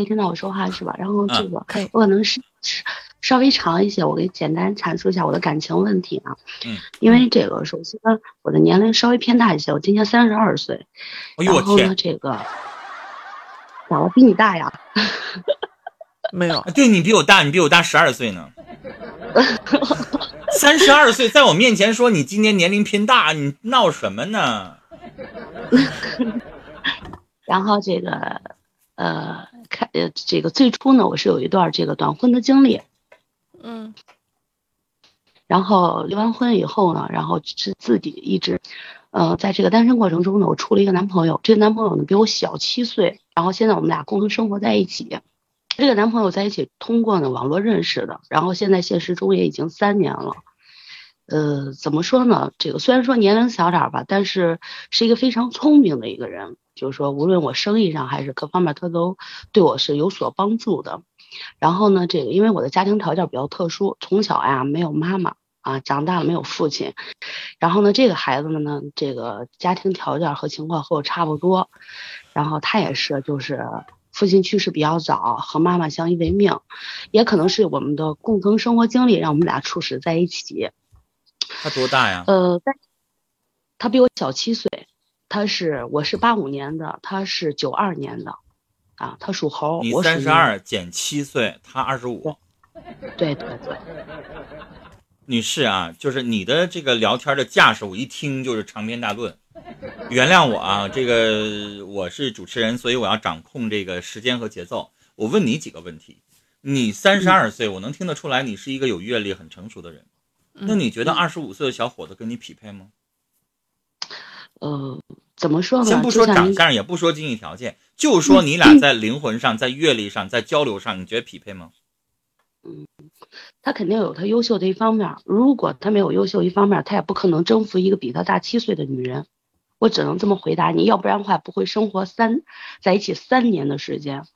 以听到我说话是吧？然后这个可以我可能是是稍微长一些，我给简单阐述一下我的感情问题啊。嗯，因为这个首先我的年龄稍微偏大一些，我今年三十二岁。哎呦我然后呢，天！这个咋了？比你大呀？没有，对你比我大，你比我大十二岁呢。三十二岁，在我面前说你今年年龄偏大，你闹什么呢？然后这个呃，开呃这个最初呢，我是有一段这个短婚的经历。嗯然后离完婚以后呢，然后是自己一直，呃，在这个单身过程中呢，我处了一个男朋友，这个男朋友呢比我小七岁，然后现在我们俩共同生活在一起。这个男朋友在一起通过呢网络认识的，然后现在现实中也已经三年了。呃，怎么说呢？这个虽然说年龄小点儿吧，但是是一个非常聪明的一个人，就是说无论我生意上还是各方面，他都对我是有所帮助的。然后呢，这个因为我的家庭条件比较特殊，从小呀没有妈妈啊，长大了没有父亲。然后呢，这个孩子们呢，这个家庭条件和情况和我差不多。然后他也是，就是父亲去世比较早，和妈妈相依为命，也可能是我们的共同生活经历让我们俩促使在一起。他多大呀？呃，但他比我小七岁，他是我是八五年的，他是九二年的，啊，他属猴，你三十二减七岁，他二十五。对对对，女士啊，就是你的这个聊天的架势，我一听就是长篇大论。原谅我啊，这个我是主持人，所以我要掌控这个时间和节奏。我问你几个问题。你三十二岁，我能听得出来你是一个有阅历、很成熟的人。那你觉得二十五岁的小伙子跟你匹配吗？呃，怎么说呢？先不说长相，也不说经济条件，就说你俩在灵魂上、在阅历上、在交流上，你觉得匹配吗？他肯定有他优秀的一方面，如果他没有优秀一方面，他也不可能征服一个比他大七岁的女人。我只能这么回答你，要不然的话不会生活三在一起三年的时间。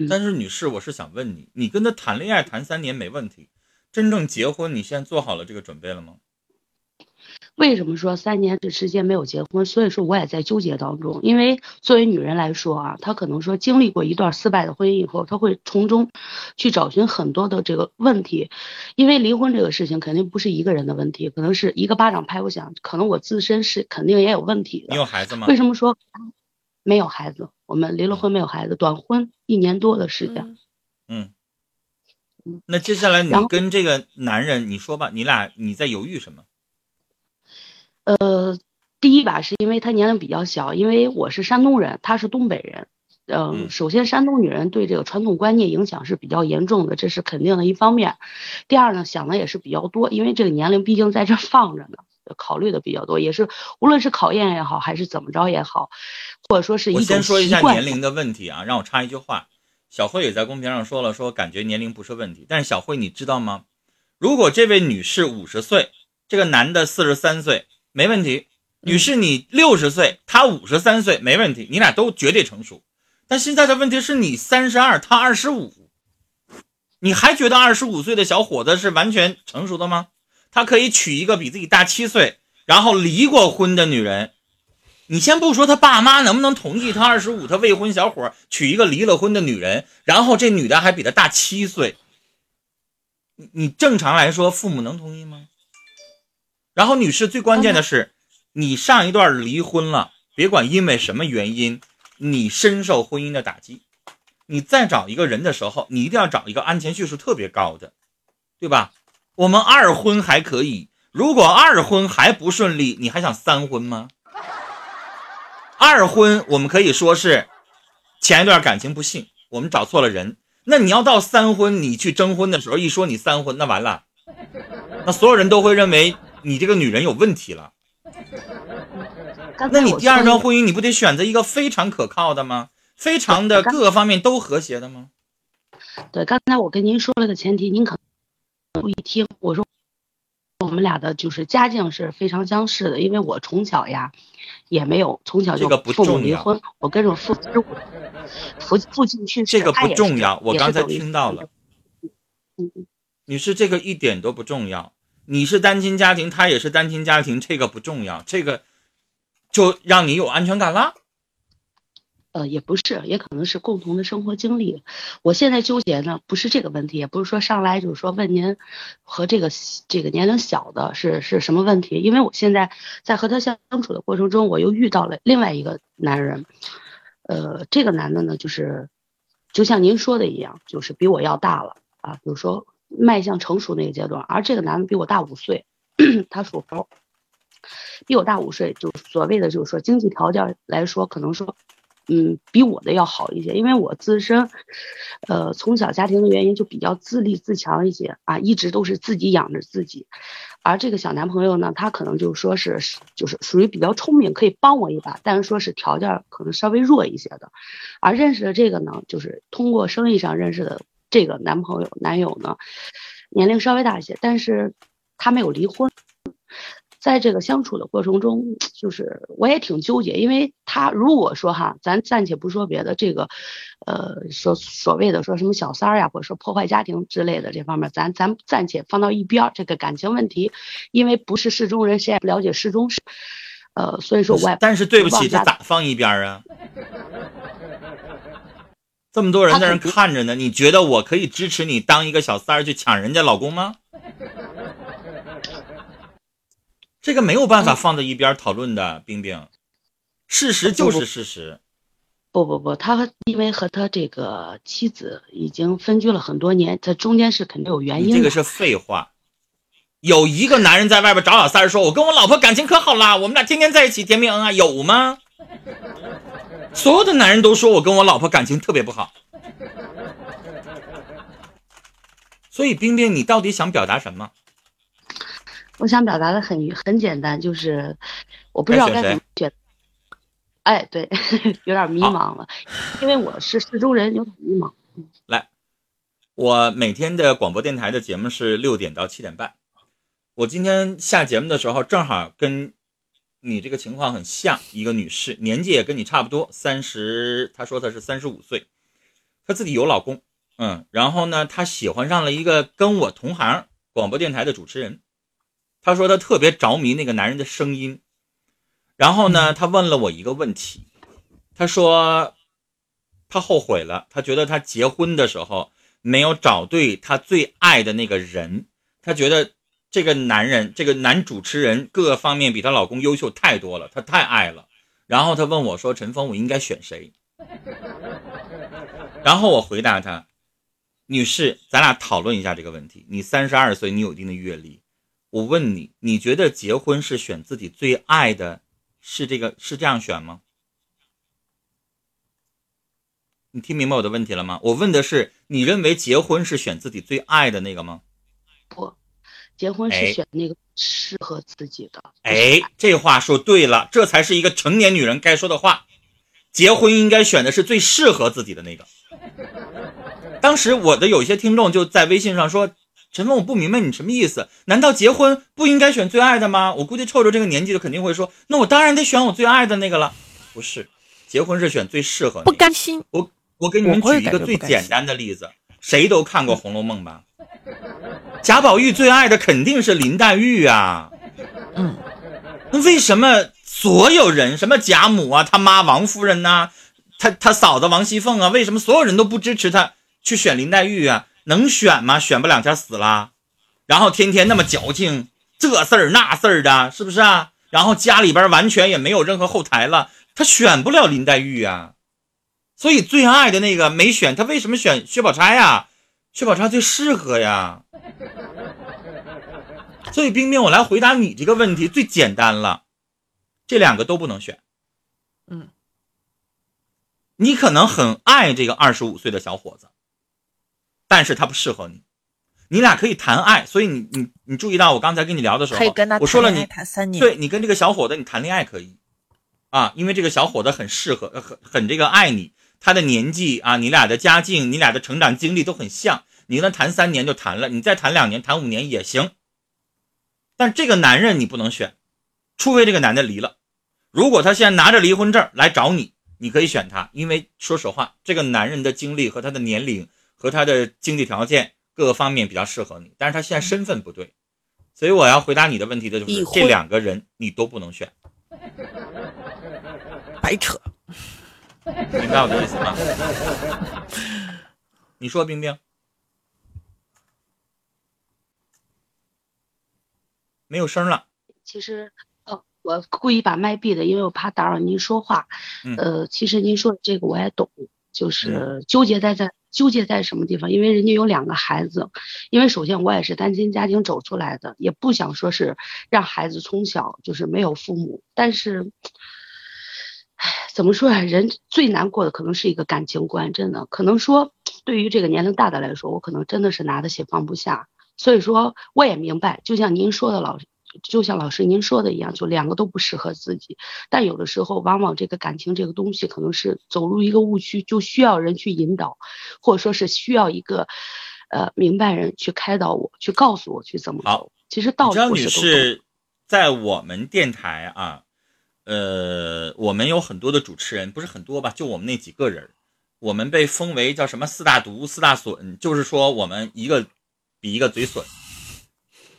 嗯但是女士，我是想问你，你跟他谈恋爱谈三年没问题，真正结婚，你现在做好了这个准备了吗？为什么说三年的时间没有结婚？所以说我也在纠结当中。因为作为女人来说啊，她可能说经历过一段失败的婚姻以后，她会从中去找寻很多的这个问题。因为离婚这个事情肯定不是一个人的问题，可能是一个巴掌拍不响，可能我自身是肯定也有问题的你。有孩子吗？为什么说没有孩子？我们离了婚没有孩子，短婚一年多的时间。嗯嗯，那接下来你跟这个男人，你说吧，你俩你在犹豫什么？呃，第一吧，是因为他年龄比较小，因为我是山东人，他是东北人。嗯，嗯首先山东女人对这个传统观念影响是比较严重的，这是肯定的一方面。第二呢，想的也是比较多，因为这个年龄毕竟在这放着呢，考虑的比较多，也是无论是考验也好，还是怎么着也好，或者说是一我先说一下年龄的问题啊，让我插一句话。小慧也在公屏上说了，说感觉年龄不是问题，但是小慧你知道吗？如果这位女士五十岁，这个男的四十三岁，没问题。女士你六十岁，他五十三岁，没问题，你俩都绝对成熟。但现在的问题是你三十二，他二十五，你还觉得二十五岁的小伙子是完全成熟的吗？他可以娶一个比自己大七岁，然后离过婚的女人。你先不说他爸妈能不能同意他二十五，他未婚小伙娶一个离了婚的女人，然后这女的还比他大七岁。你你正常来说，父母能同意吗？然后女士最关键的是，你上一段离婚了，别管因为什么原因，你深受婚姻的打击，你再找一个人的时候，你一定要找一个安全系数特别高的，对吧？我们二婚还可以，如果二婚还不顺利，你还想三婚吗？二婚我们可以说是前一段感情不幸，我们找错了人。那你要到三婚，你去征婚的时候一说你三婚，那完了，那所有人都会认为你这个女人有问题了。那你第二段婚姻，你不得选择一个非常可靠的吗？非常的各个方面都和谐的吗？对，刚才我跟您说了个前提，您可能不一听。我说我们俩的就是家境是非常相似的，因为我从小呀也没有从小就这个不父母重要离婚，我跟着父父父亲去世，这个不重要，我刚才听到了。嗯嗯女士，这个一点都不重要。你是单亲家庭，他也是单亲家庭，这个不重要，这个就让你有安全感了。呃，也不是，也可能是共同的生活经历。我现在纠结呢，不是这个问题，也不是说上来就是说问您和这个这个年龄小的是是什么问题，因为我现在在和他相相处的过程中，我又遇到了另外一个男人，呃，这个男的呢，就是就像您说的一样，就是比我要大了啊，比如说迈向成熟那个阶段，而这个男的比我大五岁，他属猴，比我大五岁，就所谓的就是说经济条件来说，可能说。嗯，比我的要好一些，因为我自身，呃，从小家庭的原因就比较自立自强一些啊，一直都是自己养着自己。而这个小男朋友呢，他可能就说是，就是属于比较聪明，可以帮我一把，但是说是条件可能稍微弱一些的。而认识的这个呢，就是通过生意上认识的这个男朋友男友呢，年龄稍微大一些，但是他没有离婚。在这个相处的过程中，就是我也挺纠结，因为他如果说哈，咱暂且不说别的，这个，呃，说所谓的说什么小三儿呀，或者说破坏家庭之类的这方面，咱咱暂且放到一边儿。这个感情问题，因为不是事中人，谁也不了解事中事，呃，所以说我也。但是对不起，这咋放一边儿啊？这么多人在那看着呢，你觉得我可以支持你当一个小三儿去抢人家老公吗？这个没有办法放在一边讨论的，冰冰，事实就是事实。不不不，他因为和他这个妻子已经分居了很多年，这中间是肯定有原因的。这个是废话。有一个男人在外边找小三儿，说我跟我老婆感情可好啦，我们俩天天在一起，甜蜜恩爱，有吗？所有的男人都说我跟我老婆感情特别不好。所以，冰冰，你到底想表达什么？我想表达的很很简单，就是我不知道该怎么选。哎，对，有点迷茫了，因为我是四中人，有点迷茫。来，我每天的广播电台的节目是六点到七点半。我今天下节目的时候，正好跟你这个情况很像，一个女士，年纪也跟你差不多，三十，她说她是三十五岁，她自己有老公，嗯，然后呢，她喜欢上了一个跟我同行广播电台的主持人。他说他特别着迷那个男人的声音，然后呢，他问了我一个问题，他说他后悔了，他觉得他结婚的时候没有找对他最爱的那个人，他觉得这个男人这个男主持人各个方面比她老公优秀太多了，他太爱了。然后他问我说：“陈峰，我应该选谁？” 然后我回答他：“女士，咱俩讨论一下这个问题。你三十二岁，你有一定的阅历。”我问你，你觉得结婚是选自己最爱的，是这个是这样选吗？你听明白我的问题了吗？我问的是，你认为结婚是选自己最爱的那个吗？不，结婚是选那个适合自己的。哎，这话说对了，这才是一个成年女人该说的话。结婚应该选的是最适合自己的那个。当时我的有些听众就在微信上说。陈峰，我不明白你什么意思？难道结婚不应该选最爱的吗？我估计臭臭这个年纪的肯定会说，那我当然得选我最爱的那个了。不是，结婚是选最适合。不甘心。我我给你们举一个最简单的例子，谁都看过《红楼梦》吧？贾宝玉最爱的肯定是林黛玉啊。嗯。那为什么所有人，什么贾母啊，他妈王夫人呐，他他嫂子王熙凤啊，为什么所有人都不支持他去选林黛玉啊？能选吗？选不两天死了，然后天天那么矫情，这事儿那事儿的，是不是啊？然后家里边完全也没有任何后台了，他选不了林黛玉啊。所以最爱的那个没选，他为什么选薛宝钗呀？薛宝钗最适合呀。所以冰冰，我来回答你这个问题最简单了，这两个都不能选。嗯，你可能很爱这个二十五岁的小伙子。但是他不适合你，你俩可以谈爱，所以你你你注意到我刚才跟你聊的时候，可以跟他我说了你谈三年，对你跟这个小伙子你谈恋爱可以，啊，因为这个小伙子很适合，很很这个爱你，他的年纪啊，你俩的家境，你俩的成长经历都很像，你跟他谈三年就谈了，你再谈两年，谈五年也行。但这个男人你不能选，除非这个男的离了，如果他现在拿着离婚证来找你，你可以选他，因为说实话，这个男人的经历和他的年龄。和他的经济条件各个方面比较适合你，但是他现在身份不对，所以我要回答你的问题的就是这两个人你都不能选，白扯。明白我的意思吗？你说，冰冰，没有声了。其实，呃，我故意把麦闭的，因为我怕打扰您说话。嗯呃，其实您说的这个我也懂，就是纠结在在纠结在什么地方？因为人家有两个孩子，因为首先我也是单亲家庭走出来的，也不想说是让孩子从小就是没有父母，但是，唉，怎么说呀？人最难过的可能是一个感情观，真的，可能说对于这个年龄大的来说，我可能真的是拿得起放不下。所以说，我也明白，就像您说的，老，就像老师您说的一样，就两个都不适合自己。但有的时候，往往这个感情这个东西，可能是走入一个误区，就需要人去引导，或者说是需要一个呃明白人去开导我，去告诉我去怎么好走。其实道理张女士，在我们电台啊，呃，我们有很多的主持人，不是很多吧，就我们那几个人，我们被封为叫什么四大毒、四大损，就是说我们一个比一个嘴损。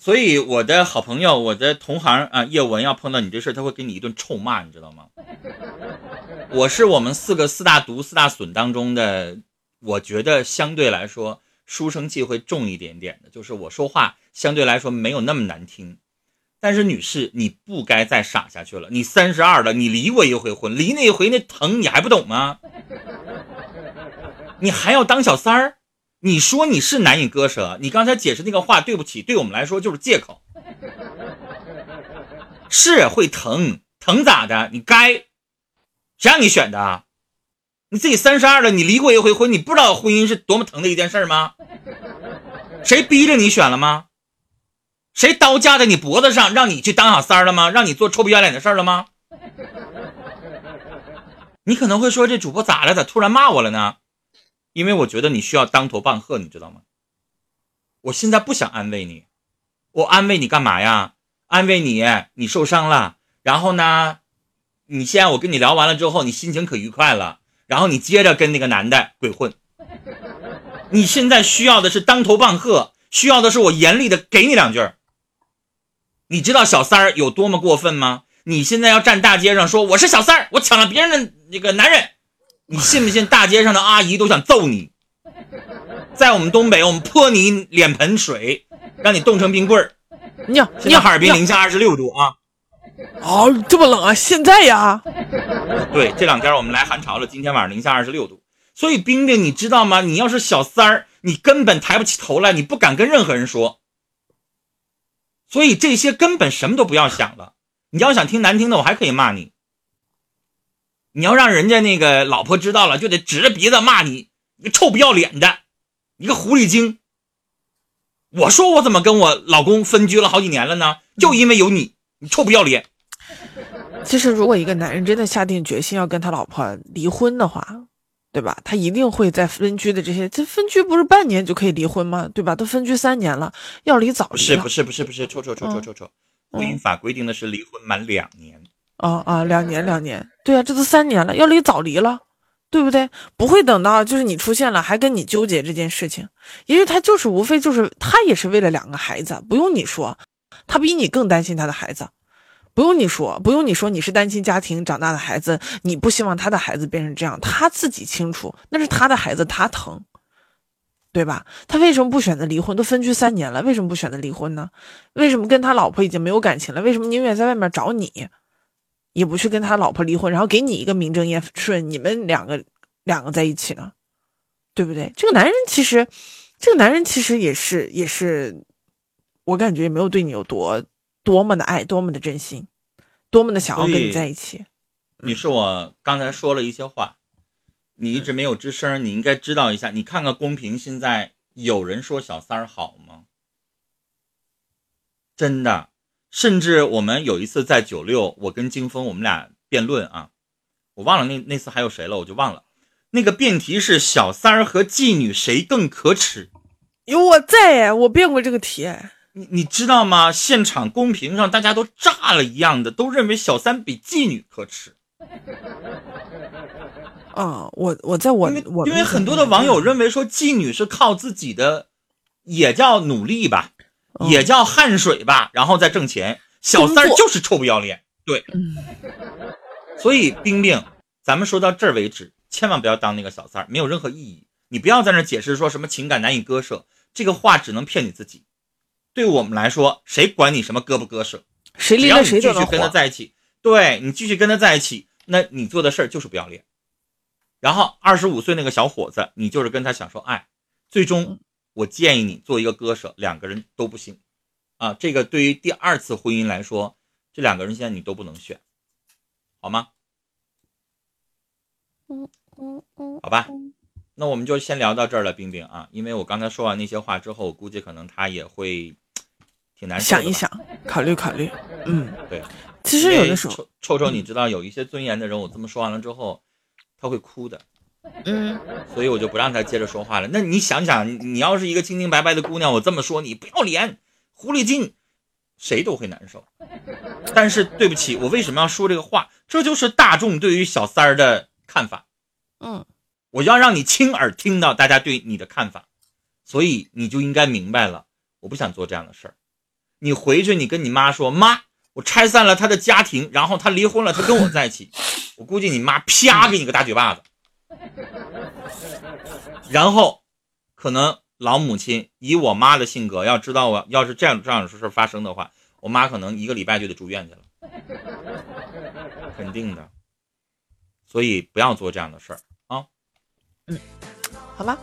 所以我的好朋友，我的同行啊，叶文要碰到你这事，他会给你一顿臭骂，你知道吗？我是我们四个四大毒、四大损当中的，我觉得相对来说书生气会重一点点的，就是我说话相对来说没有那么难听。但是女士，你不该再傻下去了。你三十二了，你离过一回婚，离那一回那疼你还不懂吗？你还要当小三儿？你说你是难以割舍，你刚才解释那个话，对不起，对我们来说就是借口。是会疼，疼咋的？你该，谁让你选的？你自己三十二了，你离过一回婚，你不知道婚姻是多么疼的一件事吗？谁逼着你选了吗？谁刀架在你脖子上，让你去当小三了吗？让你做臭不要脸的事了吗？你可能会说，这主播咋了？咋突然骂我了呢？因为我觉得你需要当头棒喝，你知道吗？我现在不想安慰你，我安慰你干嘛呀？安慰你，你受伤了，然后呢，你现在我跟你聊完了之后，你心情可愉快了，然后你接着跟那个男的鬼混。你现在需要的是当头棒喝，需要的是我严厉的给你两句。你知道小三儿有多么过分吗？你现在要站大街上说我是小三儿，我抢了别人的那个男人，你信不信大街上的阿姨都想揍你？在我们东北，我们泼你脸盆水，让你冻成冰棍儿。你现在哈尔滨零下二十六度啊！哦，这么冷啊！现在呀，对，这两天我们来寒潮了，今天晚上零下二十六度。所以冰冰，你知道吗？你要是小三儿，你根本抬不起头来，你不敢跟任何人说。所以这些根本什么都不要想了。你要想听难听的，我还可以骂你。你要让人家那个老婆知道了，就得指着鼻子骂你，你个臭不要脸的，你个狐狸精。我说我怎么跟我老公分居了好几年了呢？就因为有你，你臭不要脸。其实如果一个男人真的下定决心要跟他老婆离婚的话，对吧？他一定会在分居的这些，这分居不是半年就可以离婚吗？对吧？都分居三年了，要离早离不是不。是不是不是，臭臭臭臭臭臭，婚姻法规定的是离婚满两年。啊啊，两年两年，对啊，这都三年了，要离早离了，对不对？不会等到就是你出现了还跟你纠结这件事情，因为他就是无非就是他也是为了两个孩子，不用你说，他比你更担心他的孩子，不用你说，不用你说你是单亲家庭长大的孩子，你不希望他的孩子变成这样，他自己清楚，那是他的孩子，他疼。对吧？他为什么不选择离婚？都分居三年了，为什么不选择离婚呢？为什么跟他老婆已经没有感情了？为什么宁愿在外面找你？也不去跟他老婆离婚，然后给你一个名正言顺，你们两个两个在一起呢，对不对？这个男人其实，这个男人其实也是也是，我感觉也没有对你有多多么的爱，多么的真心，多么的想要跟你在一起。你是，我刚才说了一些话，你一直没有吱声，你应该知道一下。你看看公屏，现在有人说小三儿好吗？真的，甚至我们有一次在九六，我跟金峰我们俩辩论啊，我忘了那那次还有谁了，我就忘了。那个辩题是小三儿和妓女谁更可耻？有我在哎，我辩过这个题哎。你你知道吗？现场公屏上大家都炸了一样的，都认为小三比妓女可耻。啊，我我在我因为我因为很多的网友认为说妓女是靠自己的，也叫努力吧，嗯也叫汗水吧，然后再挣钱。小三儿就是臭不要脸，对。嗯所以冰冰，咱们说到这儿为止，千万不要当那个小三儿，没有任何意义。你不要在那解释说什么情感难以割舍，这个话只能骗你自己。对我们来说，谁管你什么割不割舍？谁离了谁继续跟他在一起，对你继续跟他在一起，那你做的事儿就是不要脸。然后二十五岁那个小伙子，你就是跟他享受爱，最终我建议你做一个割舍，两个人都不行。啊，这个对于第二次婚姻来说，这两个人现在你都不能选，好吗？嗯嗯嗯，好吧，那我们就先聊到这儿了，冰冰啊，因为我刚才说完那些话之后，我估计可能他也会挺难受想一想，考虑考虑，嗯，对。其实有的时候，臭臭臭，你知道有一些尊严的人，我这么说完了之后，他会哭的，嗯，所以我就不让他接着说话了。那你想想，你要是一个清清白白的姑娘，我这么说你不要脸。狐狸精，谁都会难受。但是对不起，我为什么要说这个话？这就是大众对于小三儿的看法。嗯，我要让你亲耳听到大家对你的看法，所以你就应该明白了。我不想做这样的事儿。你回去，你跟你妈说，妈，我拆散了他的家庭，然后他离婚了，他跟我在一起。我估计你妈啪给你个大嘴巴子，然后可能。老母亲以我妈的性格，要知道我要是这样这样的事发生的话，我妈可能一个礼拜就得住院去了，肯定的。所以不要做这样的事儿啊。嗯，好吧。